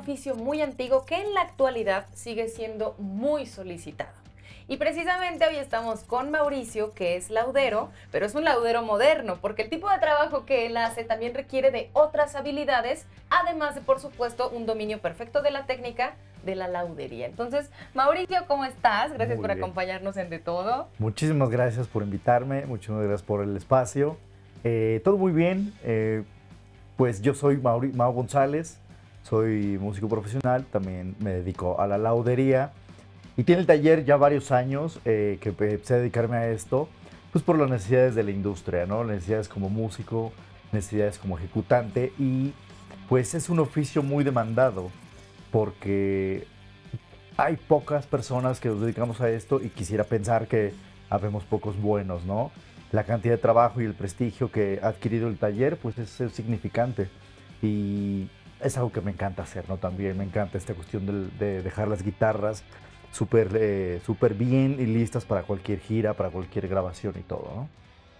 oficio muy antiguo que en la actualidad sigue siendo muy solicitado. Y precisamente hoy estamos con Mauricio, que es laudero, pero es un laudero moderno, porque el tipo de trabajo que él hace también requiere de otras habilidades, además de, por supuesto, un dominio perfecto de la técnica de la laudería. Entonces, Mauricio, ¿cómo estás? Gracias por acompañarnos en De Todo. Muchísimas gracias por invitarme, muchísimas gracias por el espacio. Eh, todo muy bien. Eh, pues yo soy Mauri, Mau González, soy músico profesional, también me dedico a la laudería y tiene el taller ya varios años eh, que empecé a dedicarme a esto, pues por las necesidades de la industria, ¿no? Necesidades como músico, necesidades como ejecutante y pues es un oficio muy demandado porque hay pocas personas que nos dedicamos a esto y quisiera pensar que habemos pocos buenos, ¿no? la cantidad de trabajo y el prestigio que ha adquirido el taller, pues es, significante. Y es algo que me encanta hacer, ¿no? También me encanta esta cuestión de, dejar las guitarras súper eh, super bien y listas para cualquier gira, para cualquier grabación y todo, ¿no?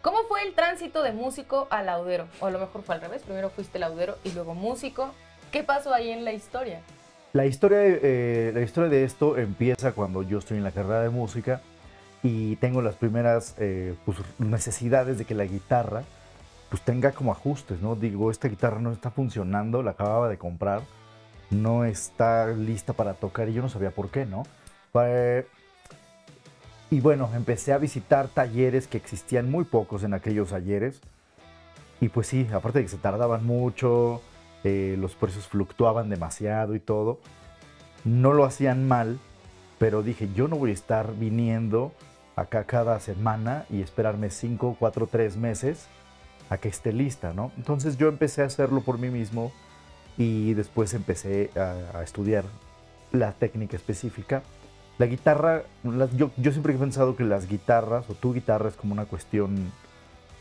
¿Cómo fue el tránsito de músico a laudero? O a lo mejor fue al revés, primero fuiste laudero y luego músico. ¿Qué pasó ahí en la historia? La historia, eh, la historia de esto empieza cuando yo estoy en la carrera de música y tengo las primeras eh, pues, necesidades de que la guitarra pues tenga como ajustes, ¿no? Digo, esta guitarra no está funcionando, la acababa de comprar, no está lista para tocar y yo no sabía por qué, ¿no? y bueno, empecé a visitar talleres que existían muy pocos en aquellos talleres y pues sí, aparte de que se tardaban mucho, eh, los precios fluctuaban demasiado y todo, no lo hacían mal, pero dije, yo no voy a estar viniendo acá cada semana y esperarme 5, 4, 3 meses a que esté lista, ¿no? Entonces yo empecé a hacerlo por mí mismo y después empecé a, estudiar la técnica específica. La guitarra, yo, yo, siempre he pensado que las guitarras o tu guitarra es como una cuestión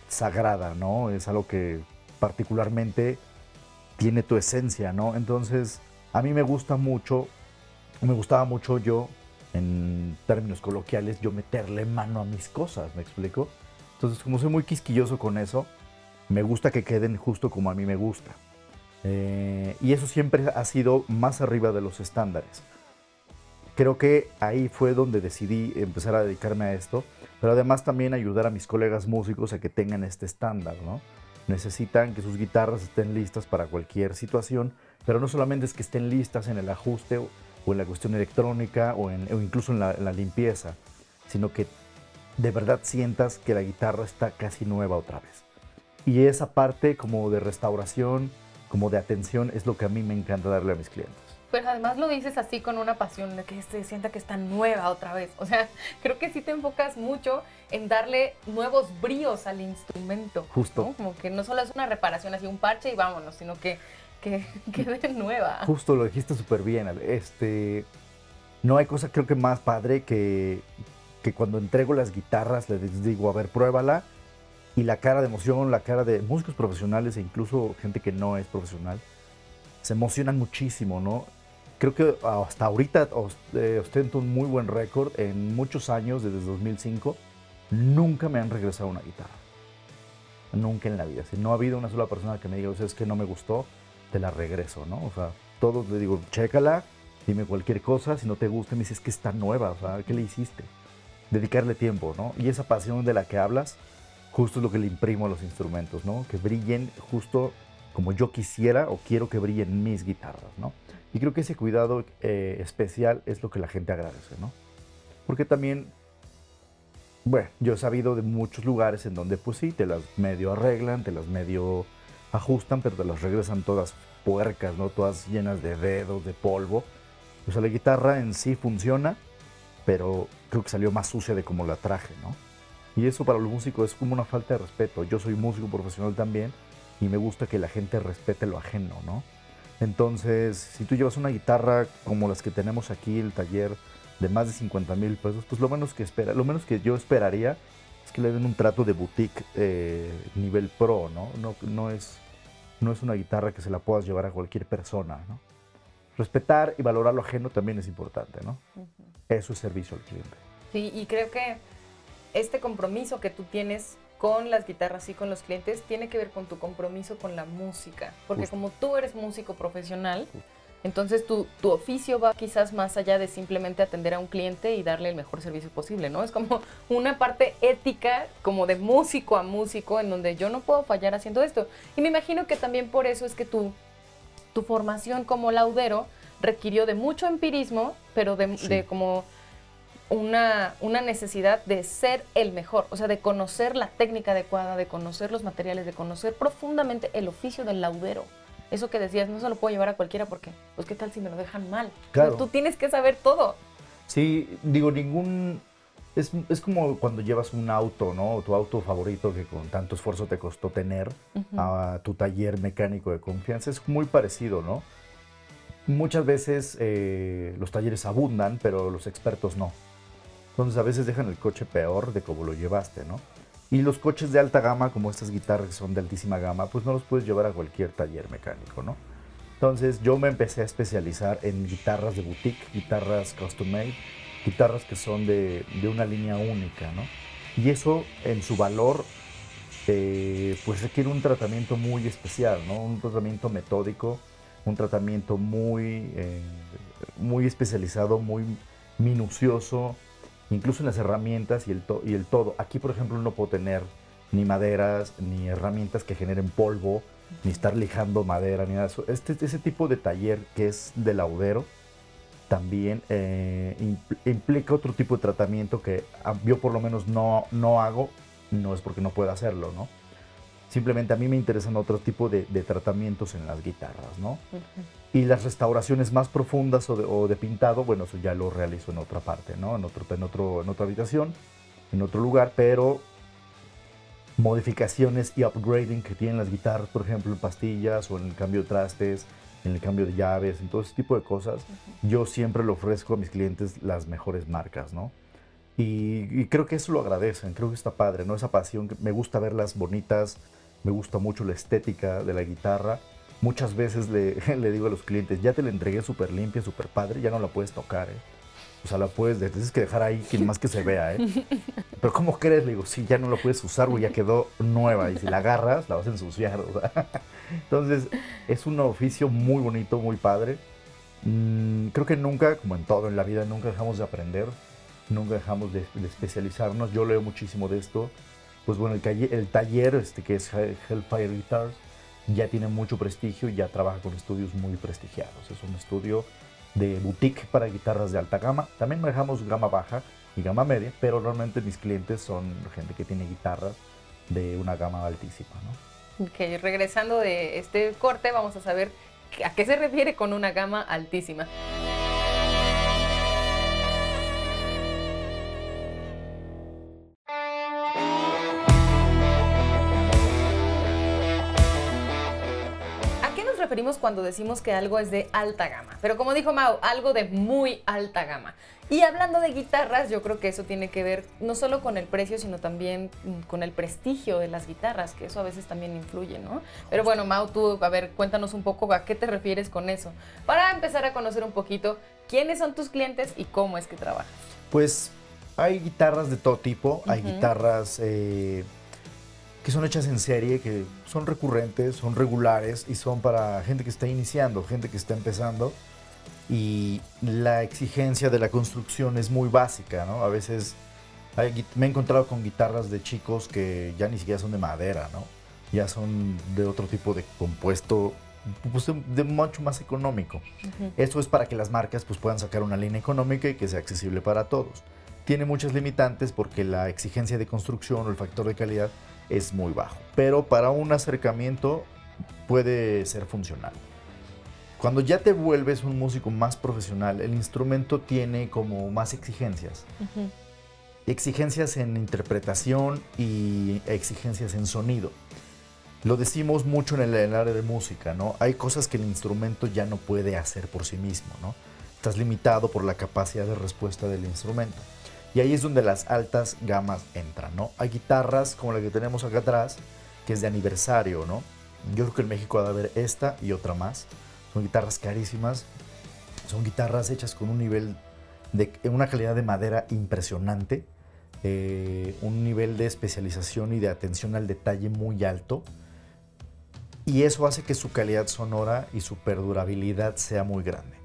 sagrada, ¿no? Es algo que particularmente tiene tu esencia, ¿no? Entonces a mí me gusta mucho, me gustaba mucho yo en términos coloquiales, yo meterle mano a mis cosas, ¿me explico? Entonces, como soy muy quisquilloso con eso, me gusta que queden justo como a mí me gusta. Eh, y eso siempre ha sido más arriba de los estándares. Creo que ahí fue donde decidí empezar a dedicarme a esto, pero además también ayudar a mis colegas músicos a que tengan este estándar, ¿no? Necesitan que sus guitarras estén listas para cualquier situación, pero no solamente es que estén listas en el ajuste o en la cuestión electrónica o, incluso en la, limpieza, sino que de verdad sientas que la guitarra está casi nueva otra vez. Y esa parte como de restauración, como de atención, es lo que a mí me encanta darle a mis clientes. Pero además lo dices así con una pasión, de que se sienta que está nueva otra vez. O sea, creo que sí te enfocas mucho en darle nuevos bríos al instrumento. Justo. Como que no solo es una reparación así, un parche y vámonos, sino que que quede nueva. Justo lo dijiste súper bien. Este, no hay cosa creo que más padre que, que cuando entrego las guitarras les digo, a ver, pruébala. Y la cara de emoción, la cara de músicos profesionales e incluso gente que no es profesional, se emocionan muchísimo, ¿no? Creo que hasta ahorita eh, ostento un muy buen récord. En muchos años, desde 2005, nunca me han regresado una guitarra. Nunca en la vida. Si no ha habido una sola persona que me diga, o sea, es que no me gustó, te la regreso, ¿no? O sea, todos le digo, chécala, dime cualquier cosa, si no te gusta, me dices que está nueva, o sea, ¿qué le hiciste? Dedicarle tiempo, ¿no? Y esa pasión de la que hablas, justo es lo que le imprimo a los instrumentos, ¿no? Que brillen justo como yo quisiera o quiero que brillen mis guitarras, ¿no? Y creo que ese cuidado eh, especial es lo que la gente agradece, ¿no? Porque también, bueno, yo he sabido de muchos lugares en donde pues sí, te las medio arreglan, te las medio ajustan, pero te las regresan todas puercas, ¿no? Todas llenas de dedos, de polvo. O sea, la guitarra en sí funciona, pero creo que salió más sucia de como la traje, ¿no? Y eso para los músicos es como una falta de respeto. Yo soy músico profesional también y me gusta que la gente respete lo ajeno, ¿no? Entonces, si tú llevas una guitarra como las que tenemos aquí, el taller de más de 50 mil pesos, pues lo menos que espera, lo menos que yo esperaría que le den un trato de boutique eh, nivel pro, ¿no? ¿no? No, es, no es una guitarra que se la puedas llevar a cualquier persona, ¿no? Respetar y valorar lo ajeno también es importante, ¿no? Eso es servicio al cliente. Sí, y creo que este compromiso que tú tienes con las guitarras y con los clientes tiene que ver con tu compromiso con la música. Porque como tú eres músico profesional, Entonces tu, tu, oficio va quizás más allá de simplemente atender a un cliente y darle el mejor servicio posible, ¿no? Es como una parte ética, como de músico a músico, en donde yo no puedo fallar haciendo esto. Y me imagino que también por eso es que tu, tu formación como laudero requirió de mucho empirismo, pero de, de como una, una, necesidad de ser el mejor, o sea, de conocer la técnica adecuada, de conocer los materiales, de conocer profundamente el oficio del laudero. Eso que decías, no se lo puedo llevar a cualquiera porque, pues, ¿qué tal si me lo dejan mal? Claro. tú tienes que saber todo. Sí, digo, ningún... Es, es, como cuando llevas un auto, ¿no? Tu auto favorito que con tanto esfuerzo te costó tener uh -huh. a tu taller mecánico de confianza. Es muy parecido, ¿no? Muchas veces eh, los talleres abundan, pero los expertos no. Entonces a veces dejan el coche peor de como lo llevaste, ¿no? Y los coches de alta gama, como estas guitarras que son de altísima gama, pues no los puedes llevar a cualquier taller mecánico, ¿no? Entonces yo me empecé a especializar en guitarras de boutique, guitarras custom made, guitarras que son de, de una línea única, ¿no? Y eso en su valor, eh, pues requiere un tratamiento muy especial, ¿no? Un tratamiento metódico, un tratamiento muy, eh, muy especializado, muy minucioso, incluso en las herramientas y el, to y el todo. Aquí, por ejemplo, no puedo tener ni maderas, ni herramientas que generen polvo, ni estar lijando madera, ni nada de eso. Este, ese tipo de taller que es de laudero también eh, impl implica otro tipo de tratamiento que yo por lo menos no, no hago, no es porque no pueda hacerlo, ¿no? Simplemente a mí me interesan otro tipo de, de tratamientos en las guitarras, ¿no? Uh -huh. Y las restauraciones más profundas o de, o de, pintado, bueno, eso ya lo realizo en otra parte, ¿no? En, otro, en, otro, en otra habitación, en otro lugar, pero modificaciones y upgrading que tienen las guitarras, por ejemplo, en pastillas o en el cambio de trastes, en el cambio de llaves, en todo ese tipo de cosas, uh -huh. yo siempre le ofrezco a mis clientes las mejores marcas, ¿no? Y, y, creo que eso lo agradecen, creo que está padre, ¿no? Esa pasión, me gusta verlas bonitas, me gusta mucho la estética de la guitarra. Muchas veces le, le digo a los clientes, ya te la entregué súper limpia, súper padre, ya no la puedes tocar, ¿eh? O sea, la puedes, tienes que dejar ahí que más que se vea, ¿eh? Pero ¿cómo crees? Le digo, sí, ya no la puedes usar, güey, ya quedó nueva. Y si la agarras, la vas a ensuciar, o sea. Entonces, es un oficio muy bonito, muy padre. Mm, creo que nunca, como en todo en la vida, nunca dejamos de aprender, nunca dejamos de, de especializarnos. Yo leo muchísimo de esto pues bueno, el, taller, el taller este, que es Hellfire Guitars ya tiene mucho prestigio y ya trabaja con estudios muy prestigiados. Es un estudio de boutique para guitarras de alta gama. También manejamos gama baja y gama media, pero realmente mis clientes son gente que tiene guitarras de una gama altísima. ¿no? Ok, regresando de este corte, vamos a saber a qué se refiere con una gama altísima. Referimos cuando decimos que algo es de alta gama. Pero como dijo Mau, algo de muy alta gama. Y hablando de guitarras, yo creo que eso tiene que ver no solo con el precio, sino también con el prestigio de las guitarras, que eso a veces también influye, ¿no? Pero bueno, Mau, tú, a ver, cuéntanos un poco a qué te refieres con eso, para empezar a conocer un poquito quiénes son tus clientes y cómo es que trabajas. Pues hay guitarras de todo tipo, hay uh -huh. guitarras... Eh, que son hechas en serie, que son recurrentes, son regulares y son para gente que está iniciando, gente que está empezando. Y la exigencia de la construcción es muy básica, ¿no? A veces hay, me he encontrado con guitarras de chicos que ya ni siquiera son de madera, ¿no? Ya son de otro tipo de compuesto, pues de, mucho más económico. Uh -huh. Eso es para que las marcas pues, puedan sacar una línea económica y que sea accesible para todos. Tiene muchas limitantes porque la exigencia de construcción o el factor de calidad es muy bajo, pero para un acercamiento puede ser funcional. Cuando ya te vuelves un músico más profesional, el instrumento tiene como más exigencias. Uh -huh. Exigencias en interpretación y exigencias en sonido. Lo decimos mucho en el, en el, área de música, ¿no? Hay cosas que el instrumento ya no puede hacer por sí mismo, ¿no? Estás limitado por la capacidad de respuesta del instrumento. Y ahí es donde las altas gamas entran, ¿no? Hay guitarras como la que tenemos acá atrás, que es de aniversario, ¿no? Yo creo que en México va a haber esta y otra más. Son guitarras carísimas. Son guitarras hechas con un nivel de una calidad de madera impresionante, eh, un nivel de especialización y de atención al detalle muy alto. y eso hace que su calidad sonora y su perdurabilidad sea muy grande.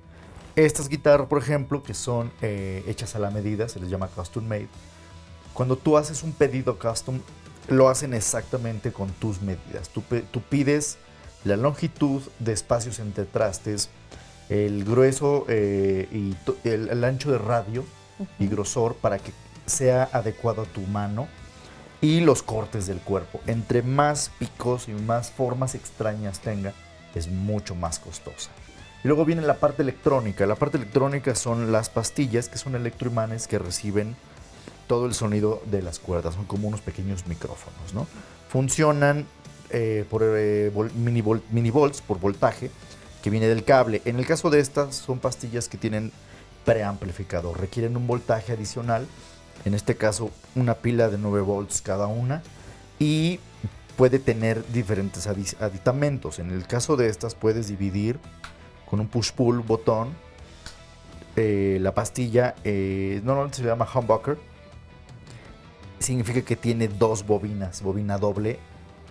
Estas guitarras, por ejemplo, que son eh, hechas a la medida, se les llama custom made. Cuando tú haces un pedido custom, lo hacen exactamente con tus medidas. Tú, pides la longitud de espacios entre trastes, el grueso eh, y el, ancho de radio y grosor para que sea adecuado a tu mano y los cortes del cuerpo. Entre más picos y más formas extrañas tenga, es mucho más costosa. Y luego viene la parte electrónica. La parte electrónica son las pastillas, que son electroimanes que reciben todo el sonido de las cuerdas. Son como unos pequeños micrófonos, ¿no? Funcionan eh, por eh, mini, mini volts, por voltaje, que viene del cable. En el caso de estas, son pastillas que tienen preamplificador. Requieren un voltaje adicional en este caso una pila de 9 volts cada una y puede tener diferentes aditamentos. En el caso de estas puedes dividir con un push-pull botón eh, la pastilla, eh, normalmente se llama humbucker, significa que tiene dos bobinas, bobina doble.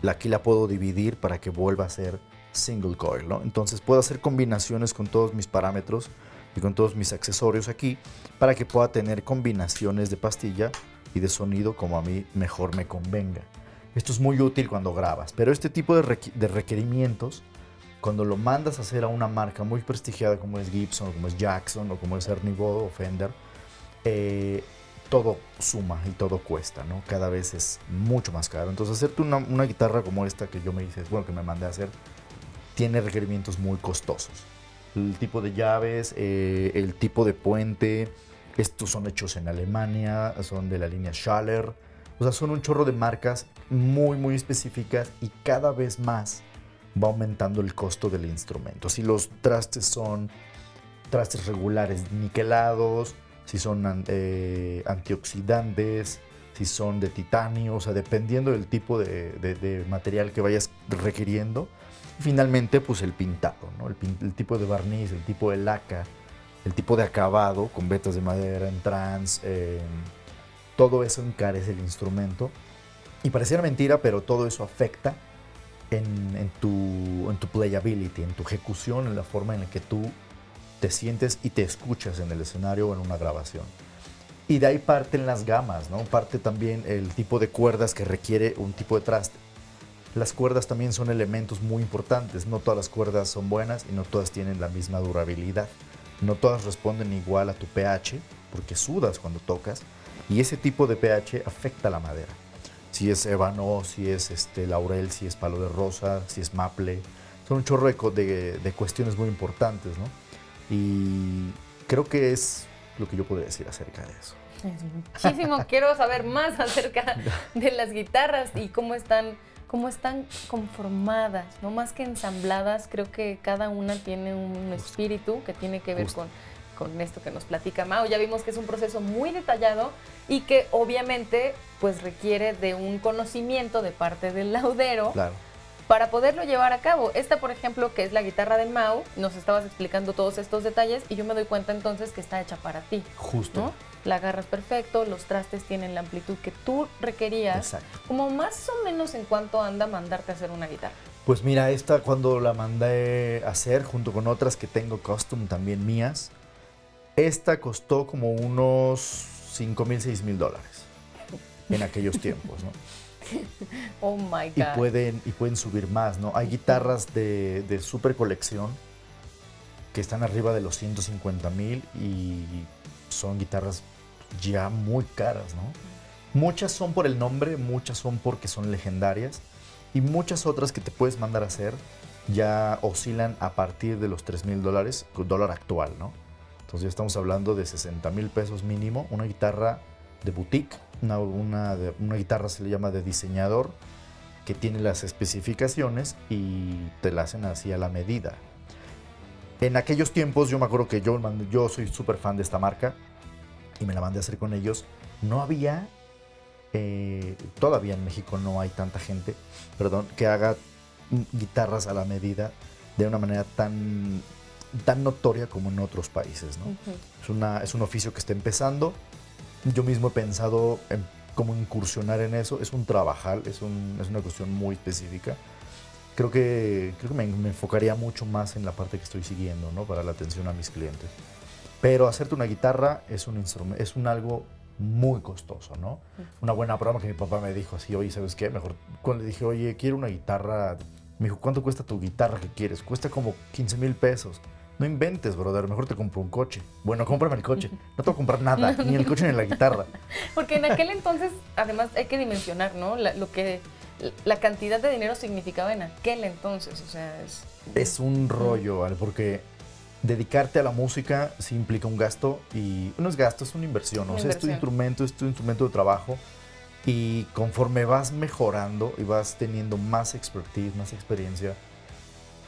Aquí la puedo dividir para que vuelva a ser single coil, Entonces puedo hacer combinaciones con todos mis parámetros y con todos mis accesorios aquí para que pueda tener combinaciones de pastilla y de sonido como a mí mejor me convenga. Esto es muy útil cuando grabas, pero este tipo de, requerimientos, cuando lo mandas a hacer a una marca muy prestigiada como es Gibson, o como es Jackson, o como es Ernie Bodo o Fender, eh, todo suma y todo cuesta, ¿no? Cada vez es mucho más caro. Entonces, hacerte una, una guitarra como esta que yo me hice, bueno, que me mandé a hacer, tiene requerimientos muy costosos el tipo de llaves, eh, el tipo de puente. Estos son hechos en Alemania, son de la línea Schaller. O sea, son un chorro de marcas muy, muy específicas y cada vez más va aumentando el costo del instrumento. Si los trastes son trastes regulares niquelados, si son eh, antioxidantes, si son de titanio, o sea, dependiendo del tipo de material que vayas requiriendo, finalmente, pues el pintado, el, tipo de barniz, el tipo de laca, el tipo de acabado con vetas de madera en trans, todo eso encarece el instrumento. Y pareciera mentira, pero todo eso afecta en, tu, playability, en tu ejecución, en la forma en la que tú te sientes y te escuchas en el escenario o en una grabación. Y de ahí parten las gamas, ¿no? Parte también el tipo de cuerdas que requiere un tipo de traste. Las cuerdas también son elementos muy importantes. No todas las cuerdas son buenas y no todas tienen la misma durabilidad. No todas responden igual a tu pH porque sudas cuando tocas y ese tipo de pH afecta la madera. Si es ébano, si es este, laurel, si es palo de rosa, si es maple. Son un chorro de, de cuestiones muy importantes, ¿no? Y creo que es lo que yo podría decir acerca de eso. Muchísimo, quiero saber más acerca de las guitarras y cómo están cómo están conformadas, no más que ensambladas, creo que cada una tiene un espíritu que tiene que ver con, con esto que nos platica Mao. Ya vimos que es un proceso muy detallado y que obviamente pues requiere de un conocimiento de parte del laudero. Para poderlo llevar a cabo. Esta, por ejemplo, que es la guitarra de Mao, nos estabas explicando todos estos detalles y yo me doy cuenta entonces que está hecha para ti. Justo la agarras perfecto, los trastes tienen la amplitud que tú requerías. Exacto. Como más o menos en cuánto anda mandarte a hacer una guitarra. Pues mira, esta cuando la mandé a hacer junto con otras que tengo custom también mías, esta costó como unos 5 mil, 6 mil dólares en aquellos tiempos, ¿no? Oh my God. Y pueden, y pueden subir más, ¿no? Hay guitarras de, de super colección que están arriba de los 150 mil y son guitarras ya muy caras, ¿no? Muchas son por el nombre, muchas son porque son legendarias y muchas otras que te puedes mandar a hacer ya oscilan a partir de los 3 mil dólares, dólar actual, ¿no? Entonces ya estamos hablando de 60 mil pesos mínimo, una guitarra de boutique, una, una, una guitarra se le llama de diseñador, que tiene las especificaciones y te la hacen así a la medida. En aquellos tiempos yo me acuerdo que yo, yo soy súper fan de esta marca y me la mandé a hacer con ellos. No había, eh, todavía en México no hay tanta gente, perdón, que haga guitarras a la medida de una manera tan, tan notoria como en otros países. ¿no? es, una, es un oficio que está empezando. Yo mismo he pensado en cómo incursionar en eso. Es un trabajal, es, un, es una cuestión muy específica creo que, creo que me, me enfocaría mucho más en la parte que estoy siguiendo, ¿no? Para la atención a mis clientes. Pero hacerte una guitarra es un instrumento, es un algo muy costoso, ¿no? Una buena broma que mi papá me dijo así, oye, ¿sabes qué? Mejor, cuando le dije, oye, quiero una guitarra, me dijo, ¿cuánto cuesta tu guitarra que quieres? Cuesta como 15 mil pesos. No inventes, brother, mejor te compro un coche. Bueno, cómprame el coche. No te voy a comprar nada, ni el coche ni la guitarra. Porque en aquel entonces, además, hay que dimensionar, ¿no? La, lo que, la cantidad de dinero significaba en aquel entonces, o sea, es... Es un rollo, ¿vale? Porque dedicarte a la música sí implica un gasto y no es gasto, es una inversión. Una o sea, es tu instrumento, es tu instrumento de trabajo y conforme vas mejorando y vas teniendo más expertise, más experiencia,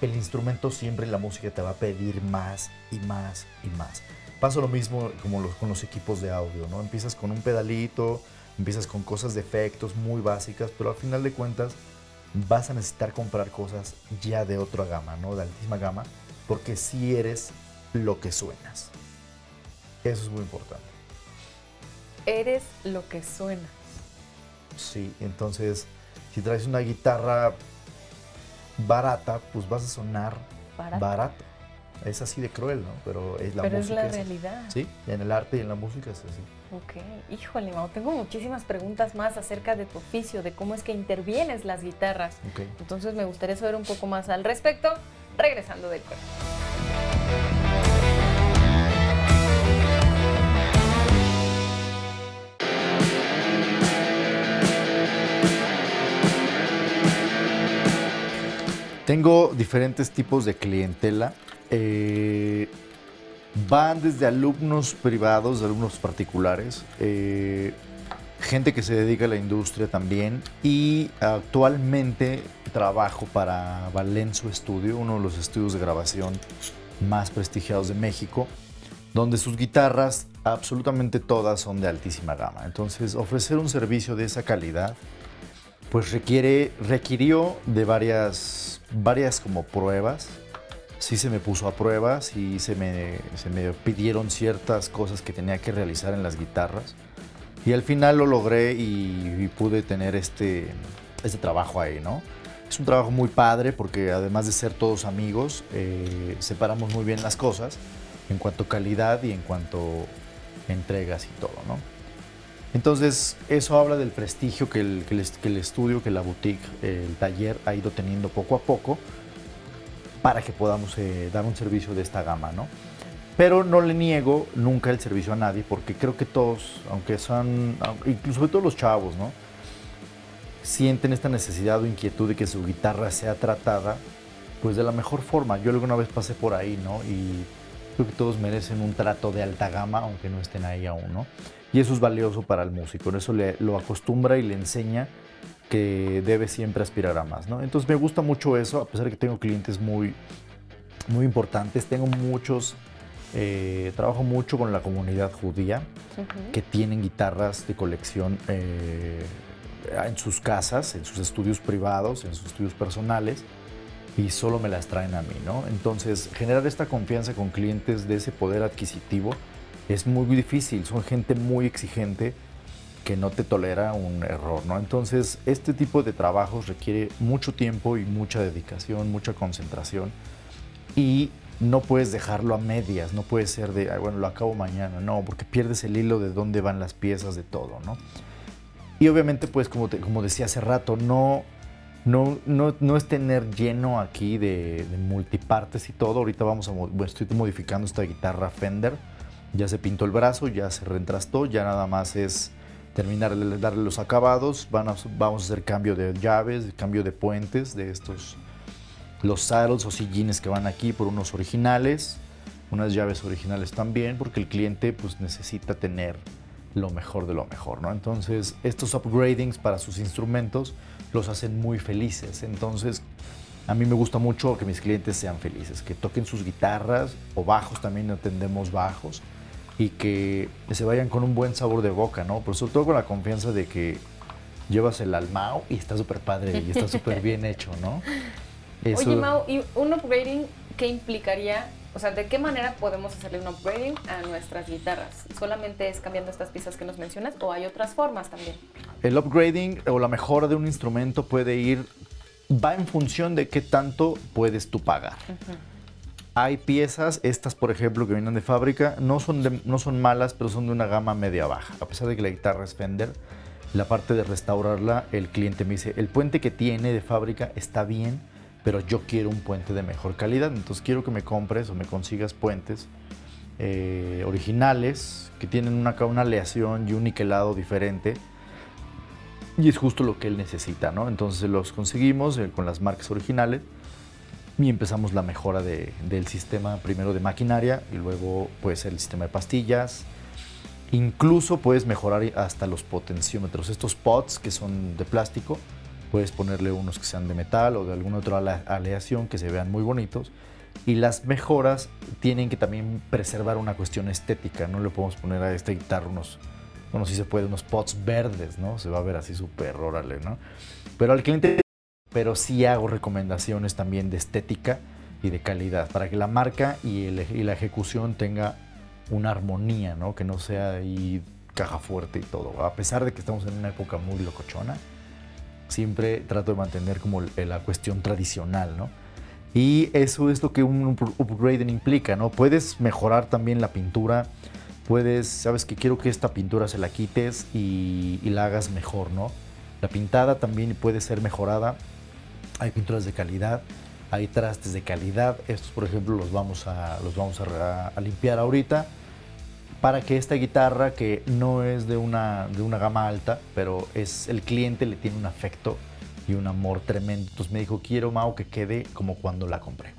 el instrumento siempre la música te va a pedir más y más y más. Pasa lo mismo como los- con los equipos de audio, ¿no? Empiezas con un pedalito, empiezas con cosas de efectos muy básicas, pero al final de cuentas vas a necesitar comprar cosas ya de otra gama, ¿no? De altísima gama, porque si eres lo que suenas. Eso es muy importante. Eres lo que suena. Sí, entonces si traes una guitarra barata, pues vas a sonar Barato. barato. Es así de cruel, ¿no? Pero es la Pero es música. la realidad. Sí, en el arte y en la música es así. Ok, híjole, Mau, tengo muchísimas preguntas más acerca de tu oficio, de cómo es que intervienes las guitarras. Ok. Entonces me gustaría saber un poco más al respecto, regresando del corte. Tengo diferentes tipos de clientela. Eh, van desde alumnos privados, alumnos particulares, eh, gente que se dedica a la industria también y actualmente trabajo para Valenzo Studio, uno de los estudios de grabación más prestigiados de México, donde sus guitarras absolutamente todas son de altísima gama. Entonces ofrecer un servicio de esa calidad pues requiere, requirió de varias, varias como pruebas. Sí se me puso a prueba, sí se me, se me pidieron ciertas cosas que tenía que realizar en las guitarras. Y al final lo logré y, pude tener este, este trabajo ahí, ¿no? Es un trabajo muy padre porque además de ser todos amigos, eh, separamos muy bien las cosas en cuanto a calidad y en cuanto a entregas y todo, ¿no? Entonces, eso habla del prestigio que el, estudio, que la boutique, eh, el taller ha ido teniendo poco a poco para que podamos eh, dar un servicio de esta gama, ¿no? Pero no le niego nunca el servicio a nadie porque creo que todos, aunque son, incluso sobre todo los chavos, ¿no? Sienten esta necesidad o inquietud de que su guitarra sea tratada pues de la mejor forma. Yo alguna vez pasé por ahí, ¿no? Y creo que todos merecen un trato de alta gama aunque no estén ahí aún, ¿no? Y eso es valioso para el músico, eso le, lo acostumbra y le enseña que debe siempre aspirar a más, ¿no? Entonces me gusta mucho eso, a pesar de que tengo clientes muy, muy importantes, tengo muchos, eh, trabajo mucho con la comunidad judía Ujú. que tienen guitarras de colección eh, en sus casas, en sus estudios privados, en sus estudios personales y solo me las traen a mí, ¿no? Entonces, generar esta confianza con clientes de ese poder adquisitivo es muy difícil, son gente muy exigente que no te tolera un error, ¿no? Entonces, este tipo de trabajos requiere mucho tiempo y mucha dedicación, mucha concentración y no puedes dejarlo a medias, no puede ser de, "Ay, bueno, lo acabo mañana, no, porque pierdes el hilo de dónde van las piezas de todo, ¿no? Y obviamente, pues, como, te- como decía hace rato, no, no, no, no es tener lleno aquí de, multipartes y todo. Ahorita vamos a, bueno, estoy modificando esta guitarra Fender, ya se pintó el brazo, ya se reentrastó, ya nada más es terminar darle los acabados, van vamos a hacer cambio de llaves, cambio de puentes de estos los saddles o sillines que van aquí por unos originales, unas llaves originales también, porque el cliente pues necesita tener lo mejor de lo mejor, ¿no? Entonces, estos upgradings para sus instrumentos los hacen muy felices. Entonces, a mí me gusta mucho que mis clientes sean felices, que toquen sus guitarras o bajos, también atendemos bajos, y que se vayan con un buen sabor de boca, ¿no? Pero sobre todo con la confianza de que llevas el almao y está súper padre y está súper bien hecho, ¿no? Eso- Oye, Mau, ¿y un upgrading qué implicaría? O sea, ¿de qué manera podemos hacerle un upgrading a nuestras guitarras? ¿Solamente es cambiando estas piezas que nos mencionas o hay otras formas también? El upgrading o la mejora de un instrumento puede ir va en función de qué tanto puedes tú pagar. Hay piezas, estas por ejemplo que vienen de fábrica, no son, no son malas, pero son de una gama media baja. A pesar de que la guitarra es Fender, la parte de restaurarla, el cliente me dice, el puente que tiene de fábrica está bien, pero yo quiero un puente de mejor calidad, entonces quiero que me compres o me consigas puentes eh, originales que tienen una, una aleación y un niquelado diferente y es justo lo que él necesita, ¿no? Entonces los conseguimos eh, con las marcas originales y empezamos la mejora del sistema, primero de maquinaria y luego puede ser el sistema de pastillas. Incluso puedes mejorar hasta los potenciómetros. Estos pots que son de plástico, puedes ponerle unos que sean de metal o de alguna otra aleación que se vean muy bonitos. Y las mejoras tienen que también preservar una cuestión estética. No le podemos poner a esta guitarra unos, bueno, si se puede, unos pots verdes, ¿no? Se va a ver así súper órale, ¿no? Pero al cliente, pero sí hago recomendaciones también de estética y de calidad para que la marca y, y la ejecución tenga una armonía, ¿no? Que no sea ahí caja fuerte y todo. A pesar de que estamos en una época muy locochona, siempre trato de mantener como la cuestión tradicional, ¿no? Y eso es lo que un upgrading implica, ¿no? Puedes mejorar también la pintura, puedes, sabes que quiero que esta pintura se la quites y, la hagas mejor, ¿no? La pintada también puede ser mejorada. Hay pinturas de calidad, hay trastes de calidad. Estos, por ejemplo, los vamos a, los vamos a, limpiar ahorita para que esta guitarra, que no es de una, de una gama alta, pero es el cliente le tiene un afecto y un amor tremendo. Entonces me dijo, quiero, Mao, que quede como cuando la compré.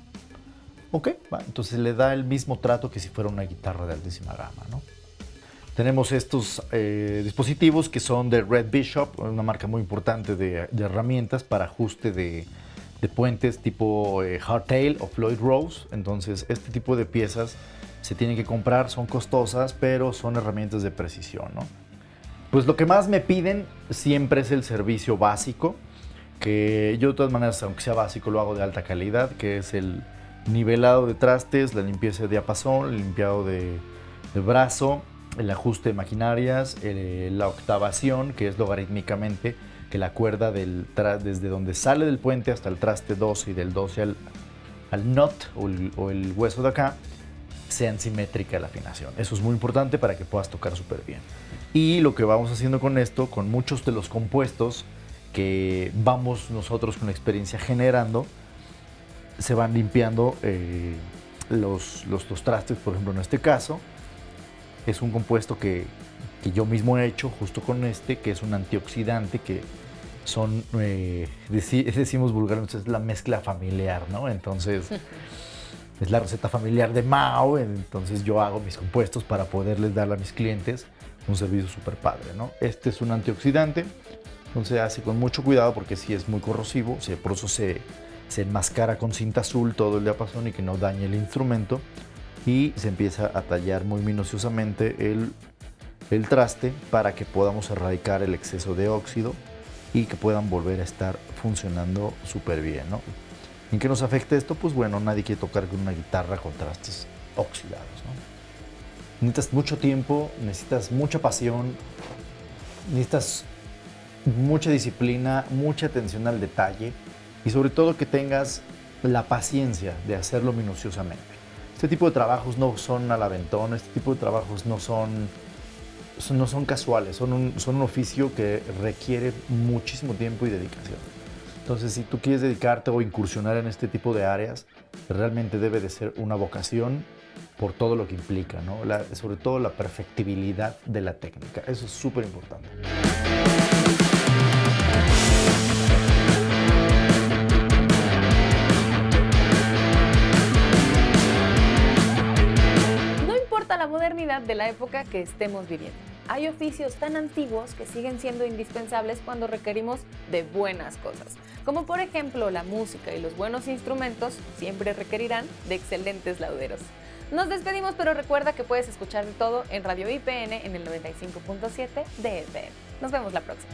Ok, entonces le da el mismo trato que si fuera una guitarra de altísima gama, ¿no? Tenemos estos eh, dispositivos que son de Red Bishop, una marca muy importante de, herramientas para ajuste de, puentes tipo eh, Hardtail o Floyd Rose. Entonces, este tipo de piezas se tienen que comprar, son costosas, pero son herramientas de precisión, ¿no? Pues lo que más me piden siempre es el servicio básico, que yo de todas maneras, aunque sea básico, lo hago de alta calidad, que es el nivelado de trastes, la limpieza de diapasón, el limpiado de, brazo, el ajuste de maquinarias, la octavación, que es logarítmicamente que la cuerda del desde donde sale del puente hasta el traste 12 y del 12 al, al knot o el, o el, hueso de acá, sean simétrica la afinación. Eso es muy importante para que puedas tocar súper bien. Y lo que vamos haciendo con esto, con muchos de los compuestos, que vamos nosotros con la experiencia generando, se van limpiando eh, los, los, trastes, por ejemplo, en este caso. Es un compuesto que, que, yo mismo he hecho justo con este, que es un antioxidante que son, eh, decimos vulgarmente, es la mezcla familiar, ¿no? Entonces, es la receta familiar de Mao, entonces yo hago mis compuestos para poderles dar a mis clientes un servicio súper padre, ¿no? Este es un antioxidante, entonces hace con mucho cuidado porque si es muy corrosivo, por eso se, se enmascara con cinta azul todo el diapasón y que no dañe el instrumento y se empieza a tallar muy minuciosamente el, el traste para que podamos erradicar el exceso de óxido y que puedan volver a estar funcionando súper bien. ¿no? ¿En qué nos afecta esto? Pues bueno, nadie quiere tocar con una guitarra con trastes oxidados. Necesitas mucho tiempo, necesitas mucha pasión, necesitas mucha disciplina, mucha atención al detalle y sobre todo que tengas la paciencia de hacerlo minuciosamente. Este tipo de trabajos no son al aventón, este tipo de trabajos no son, no son casuales, son un, son un oficio que requiere muchísimo tiempo y dedicación. Entonces, si tú quieres dedicarte o incursionar en este tipo de áreas, realmente debe de ser una vocación por todo lo que implica, ¿no? sobre todo la perfectibilidad de la técnica. Eso es súper importante. modernidad de la época que estemos viviendo. Hay oficios tan antiguos que siguen siendo indispensables cuando requerimos de buenas cosas, como por ejemplo la música y los buenos instrumentos siempre requerirán de excelentes lauderos. Nos despedimos, pero recuerda que puedes escuchar todo en Radio IPN en el 95.7 de FM. Nos vemos la próxima.